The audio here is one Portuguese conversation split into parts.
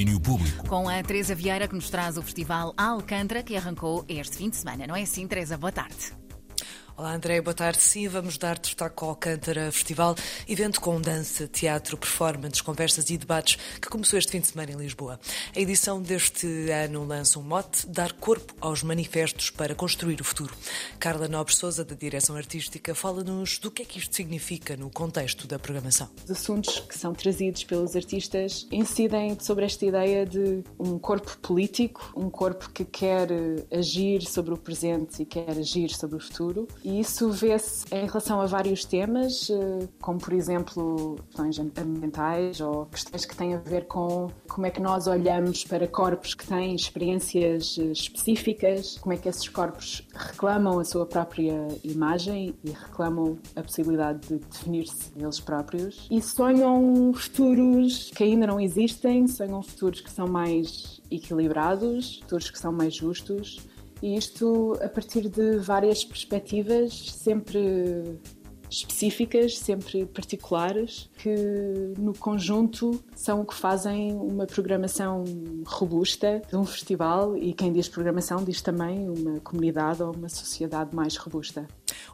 domínio público. Com a Teresa Vieira que nos traz o Festival Alcântara que arrancou este fim de semana. Não é assim, Teresa? Boa tarde. Olá André, boa tarde. Sim, vamos dar destaque ao Alcântara Festival, evento com dança, teatro, performances, conversas e debates que começou este fim de semana em Lisboa. A edição deste ano lança um mote, dar corpo aos manifestos para construir o futuro. Carla Nobre Souza, da direção artística, fala-nos do que é que isto significa no contexto da programação. Os assuntos que são trazidos pelos artistas incidem sobre esta ideia de um corpo político, um corpo que quer agir sobre o presente e quer agir sobre o futuro e isso vê-se em relação a vários temas, eh, como por exemplo questões ambientais ou questões que têm a ver com como é que nós olhamos para corpos que têm experiências eh, específicas, como é que esses corpos reclamam a sua própria imagem e reclamam a possibilidade de definir-se eles próprios. E sonham futuros que ainda não existem, sonham futuros que são mais equilibrados, futuros que são mais justos e isto a partir de várias perspectivas, sempre específicas, sempre particulares, que no conjunto são o que fazem uma programação robusta de um festival e quem diz programação diz também uma comunidade ou uma sociedade mais robusta.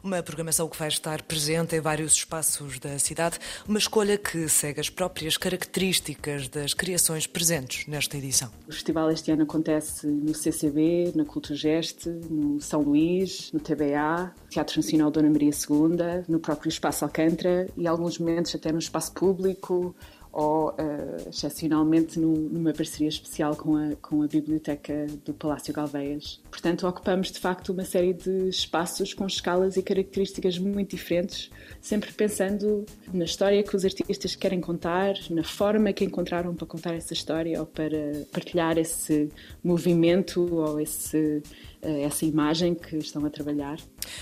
Uma programação que vai estar presente em vários espaços da cidade, uma escolha que segue as próprias características das criações presentes nesta edição. O festival este ano acontece no CCB, na Culturgeste, no São Luís, no TBA, Teatro Nacional Dona Maria II, no próprio Espaço Alcântara e alguns momentos até no espaço público, ou, uh, excepcionalmente, no, numa parceria especial com a, com a Biblioteca do Palácio Galveias. Portanto, ocupamos de facto uma série de espaços com escalas e características muito diferentes, sempre pensando na história que os artistas querem contar, na forma que encontraram para contar essa história ou para partilhar esse movimento ou esse essa imagem que estão a trabalhar.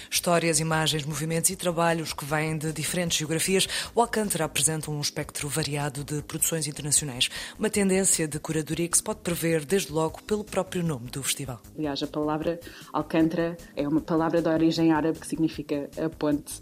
Histórias, imagens, movimentos e trabalhos que vêm de diferentes geografias, o Alcântara apresenta um espectro variado de produções internacionais, uma tendência de curadoria que se pode prever desde logo pelo próprio nome do festival. Aliás, a palavra Alcântara é uma palavra de origem árabe que significa a ponte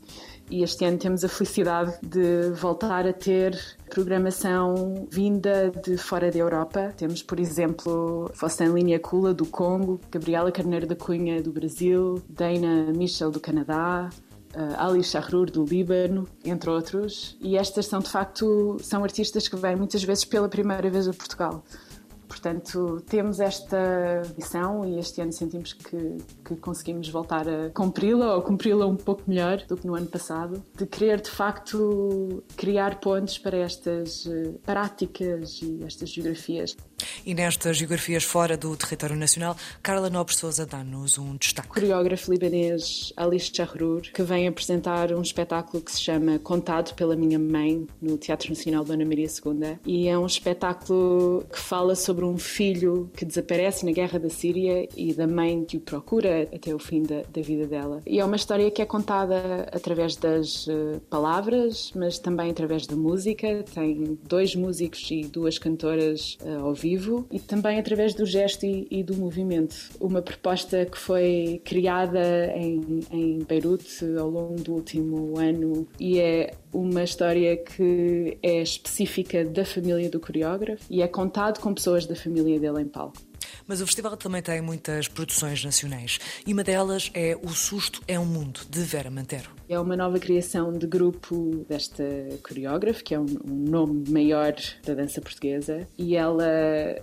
e este ano temos a felicidade de voltar a ter programação vinda de fora da Europa. Temos, por exemplo, Fossanline Kula do Congo, Gabriela Carneiro da Cunha do Brasil, Dana Michel do Canadá, uh, Ali Shahrur do Líbano, entre outros. E estas são de facto são artistas que vêm muitas vezes pela primeira vez a Portugal. Portanto, temos esta missão e este ano sentimos que, que conseguimos voltar a cumpri-la ou cumpri-la um pouco melhor do que no ano passado, de querer de facto criar pontos para estas eh, práticas e estas geografias. E nestas geografias fora do território nacional, Carla Nobre Souza dá-nos um destaque. O coreógrafo libanês Ali Shahrur, que vem apresentar um espetáculo que se chama Contado pela Minha Mãe, no Teatro Nacional Dona Maria II. E é um espetáculo que fala sobre um filho que desaparece na guerra da Síria e da mãe que o procura até o fim da, da vida dela. E é uma história que é contada através das uh, palavras, mas também através da música. Tem dois músicos e duas cantoras uh, ao vivo e também através do gesto e, e do movimento. Uma proposta que foi criada em, em Beirute ao longo do último ano e é uma história que é específica da família do coreógrafo e é contado com pessoas da família dele em palco. Mas o festival também tem muitas produções nacionais. E uma delas é O Susto é um Mundo, de Vera Mantero. É uma nova criação de grupo desta coreógrafa, que é um, um nome maior da dança portuguesa, e ela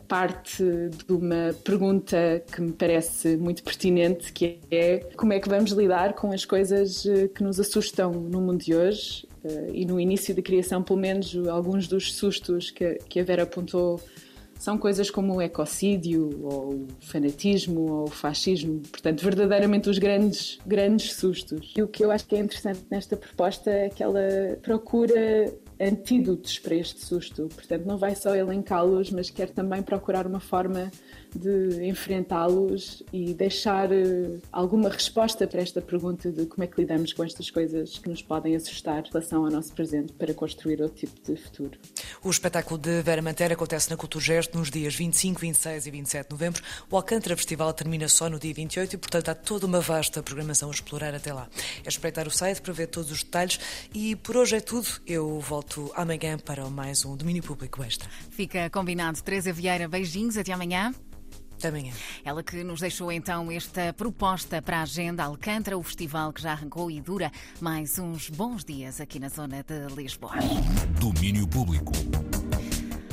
parte de uma pergunta que me parece muito pertinente, que é como é que vamos lidar com as coisas eh, que nos assustam no mundo de hoje, eh, e no início da criação, pelo menos alguns dos sustos que, que a Vera apontou são coisas como o ecocídio, ou o fanatismo, ou o fascismo, portanto, verdadeiramente os grandes, grandes sustos. E o que eu acho que é interessante nesta proposta é que ela procura antídotos para este susto, portanto, não vai só elencá-los, mas quer também procurar uma forma de enfrentá-los e deixar eh, alguma resposta para esta pergunta de como é que lidamos com estas coisas que nos podem assustar em relação ao nosso presente para construir outro tipo de futuro. O espetáculo de Vera Mantera acontece na Culturgest nos dias 25, 26 e 27 de novembro. O Alcântara Festival termina só no dia 28 e, portanto, há toda uma vasta programação a explorar até lá. É espreitar o site para ver todos os detalhes e por hoje é tudo. Eu volto volto amanhã para mais um Domínio Público Extra. Fica combinado. Teresa Vieira, beijinhos, até amanhã. Até amanhã. Ela que nos deixou então esta proposta para a agenda Alcântara, o festival que já arrancou e dura mais uns bons dias aqui na zona de Lisboa. Domínio Público.